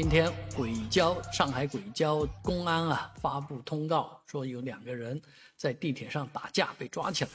今天轨交上海轨交公安啊发布通告说有两个人在地铁上打架被抓起来，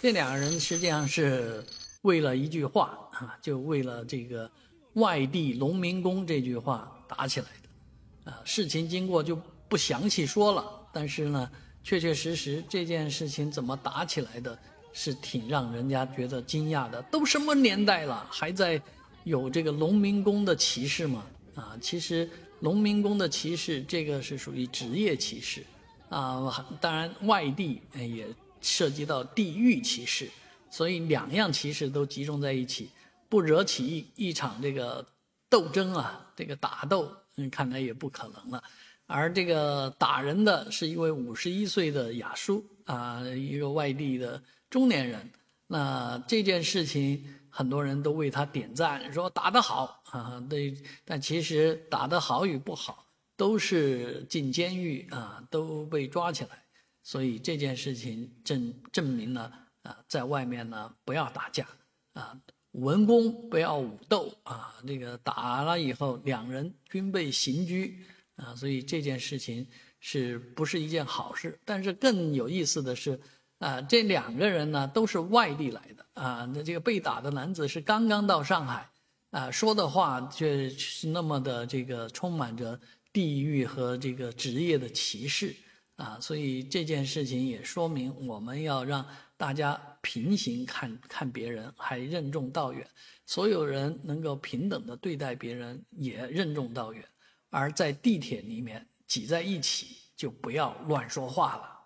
这两个人实际上是为了一句话啊，就为了这个外地农民工这句话打起来的，啊，事情经过就不详细说了，但是呢，确确实实这件事情怎么打起来的，是挺让人家觉得惊讶的。都什么年代了，还在有这个农民工的歧视吗？啊，其实农民工的歧视，这个是属于职业歧视，啊，当然外地也涉及到地域歧视，所以两样歧视都集中在一起，不惹起一场这个斗争啊，这个打斗，嗯，看来也不可能了。而这个打人的是一位五十一岁的雅叔啊，一个外地的中年人，那这件事情。很多人都为他点赞，说打得好啊！对，但其实打得好与不好，都是进监狱啊，都被抓起来。所以这件事情证证明了啊，在外面呢不要打架啊，文攻不要武斗啊。这个打了以后，两人均被刑拘啊，所以这件事情是不是一件好事？但是更有意思的是。啊，这两个人呢都是外地来的啊。那这个被打的男子是刚刚到上海，啊，说的话却是那么的这个充满着地域和这个职业的歧视啊。所以这件事情也说明，我们要让大家平行看看别人，还任重道远。所有人能够平等的对待别人，也任重道远。而在地铁里面挤在一起，就不要乱说话了。